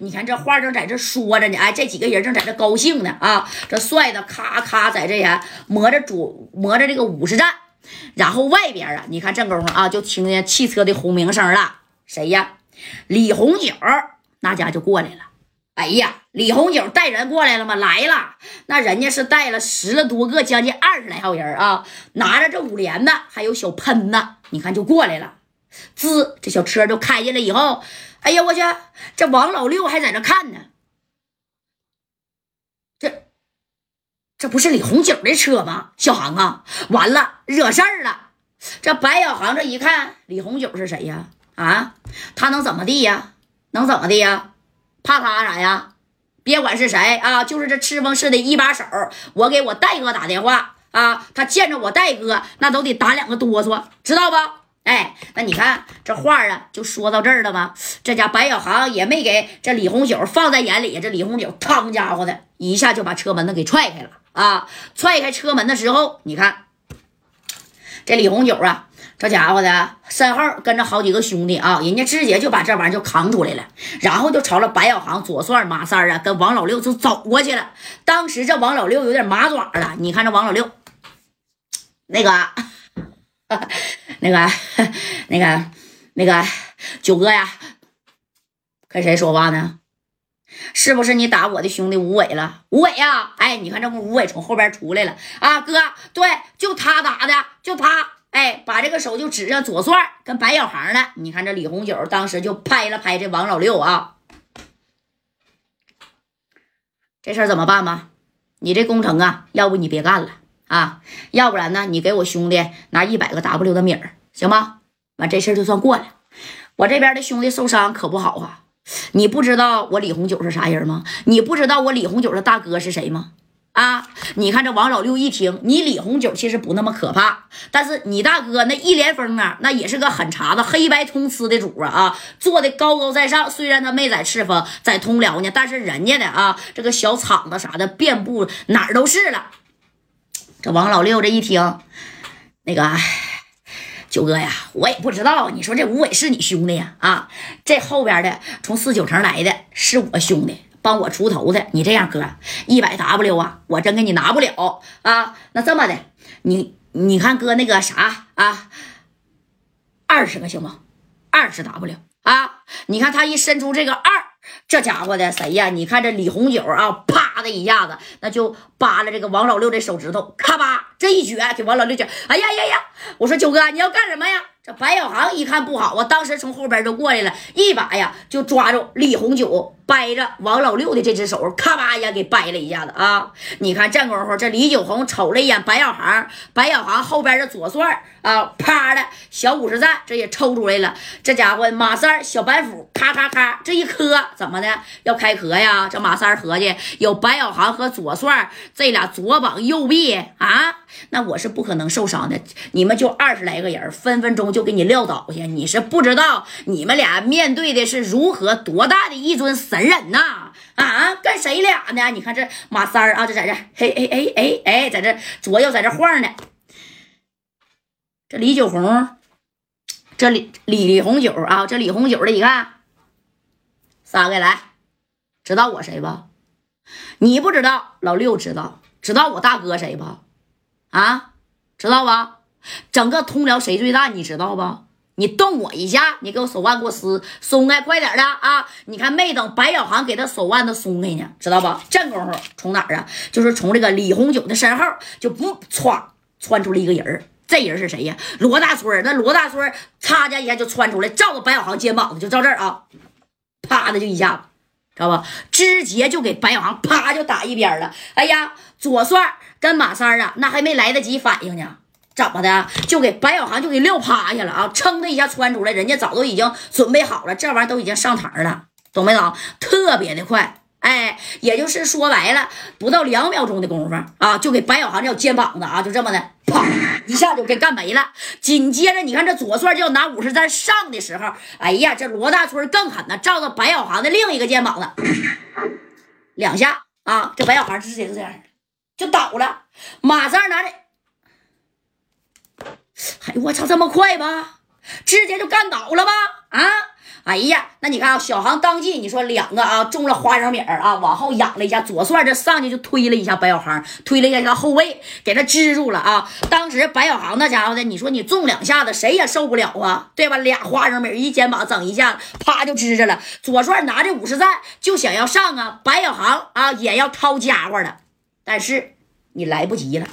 你看这话正在这说着呢，哎，这几个人正在这高兴呢啊！这帅的咔咔在这呀磨着主磨着这个武士战，然后外边啊，你看这功夫啊，就听见汽车的轰鸣声了。谁呀？李红九那家就过来了。哎呀，李红九带人过来了吗？来了，那人家是带了十了多个，将近二十来号人啊，拿着这五连的，还有小喷子，你看就过来了。滋，这小车就开进来以后。哎呀，我去！这王老六还在这看呢。这，这不是李红九的车吗？小航啊，完了，惹事儿了！这白小航这一看，李红九是谁呀？啊，他能怎么地呀？能怎么的呀？怕他啥呀？别管是谁啊，就是这赤峰市的一把手。我给我戴哥打电话啊，他见着我戴哥，那都得打两个哆嗦，知道吧？哎，那你看这话啊，就说到这儿了吧？这家白小航也没给这李红九放在眼里。这李红九，汤家伙的一下就把车门子给踹开了啊！踹开车门的时候，你看这李红九啊，这家伙的身后跟着好几个兄弟啊，人家直接就把这玩意儿就扛出来了，然后就朝着白小航、左帅、马三啊，跟王老六就走过去了。当时这王老六有点麻爪了，你看这王老六那个。那个，那个，那个九哥呀，跟谁说话呢？是不是你打我的兄弟吴伟了？吴伟呀，哎，你看这不吴伟从后边出来了啊？哥，对，就他打的，就他，哎，把这个手就指着左帅跟白小航了。你看这李红九当时就拍了拍这王老六啊，这事儿怎么办吧？你这工程啊，要不你别干了。啊，要不然呢？你给我兄弟拿一百个 W 的米儿，行吗？完这事儿就算过了。我这边的兄弟受伤可不好啊！你不知道我李红九是啥人吗？你不知道我李红九的大哥是谁吗？啊！你看这王老六一听，你李红九其实不那么可怕，但是你大哥那一连风啊，那也是个狠茬子，黑白通吃的主啊啊，做的高高在上。虽然他没在赤峰，在通辽呢，但是人家的啊，这个小厂子啥的遍布哪儿都是了。这王老六这一听，那个九哥呀，我也不知道。你说这吴伟是你兄弟呀？啊，这后边的从四九城来的是我兄弟，帮我出头的。你这样哥，一百 W 啊，我真给你拿不了啊。那这么的，你你看哥那个啥啊，二十个行吗？二十 W 啊，你看他一伸出这个二。这家伙的谁呀？你看这李红九啊，啪啪的一下子，那就扒拉这个王老六的手指头，咔吧，这一撅给王老六撅。哎呀呀呀！我说九哥，你要干什么呀？这白小航一看不好啊，当时从后边就过来了，一把呀就抓住李红九掰着王老六的这只手，咔吧一下给掰了一下子啊！你看这功夫，这李九红瞅了一眼白小航，白小航后边的左帅啊，啪的小五十赞这也抽出来了，这家伙马三小板斧，咔咔咔这一磕，怎么的要开壳呀？这马三合计有白小航和左帅这俩左膀右臂啊，那我是不可能受伤的。你们就二十来个人，分分钟就。给你撂倒下，你是不知道你们俩面对的是如何多大的一尊神人呐！啊，跟谁俩呢？你看这马三儿啊，就在这，嘿哎哎哎哎，在这左右在这晃呢。这李九红，这李李李红九啊，这李红九的，你看，三个来，知道我谁不？你不知道，老六知道，知道我大哥谁不？啊，知道吧？整个通辽谁最大？你知道不？你动我一下，你给我手腕给我撕松开，快点的啊！你看没等白小航给他手腕子松开呢，知道不？这功夫从哪儿啊？就是从这个李红九的身后就不歘窜出了一个人这人是谁呀？罗大孙那罗大孙嚓家一下就窜出来，照着白小航肩膀子就照这儿啊，啪的就一下子，知道吧？直接就给白小航啪就打一边了。哎呀，左帅跟马三啊，那还没来得及反应呢。怎么的？就给白小航就给撂趴下了啊！噌的一下窜出来，人家早都已经准备好了，这玩意儿都已经上膛了，懂没懂？特别的快，哎，也就是说白了，不到两秒钟的功夫啊，就给白小航这肩膀子啊，就这么的，啪一下就给干没了。紧接着，你看这左帅就要拿五十赞上的时候，哎呀，这罗大春更狠呐，照着白小航的另一个肩膀子两下啊，这白小航直接就这样就倒了。马三拿着。我操，这么快吧？直接就干倒了吧？啊！哎呀，那你看啊，小航当即你说两个啊中了花生米儿啊，往后仰了一下，左帅这上去就推了一下白小航，推了一下他后背，给他支住了啊。当时白小航那家伙的，你说你中两下子谁也受不了啊，对吧？俩花生米一肩膀整一下，啪就支着了。左帅拿着五十赞就想要上啊，白小航啊也要掏家伙了，但是你来不及了。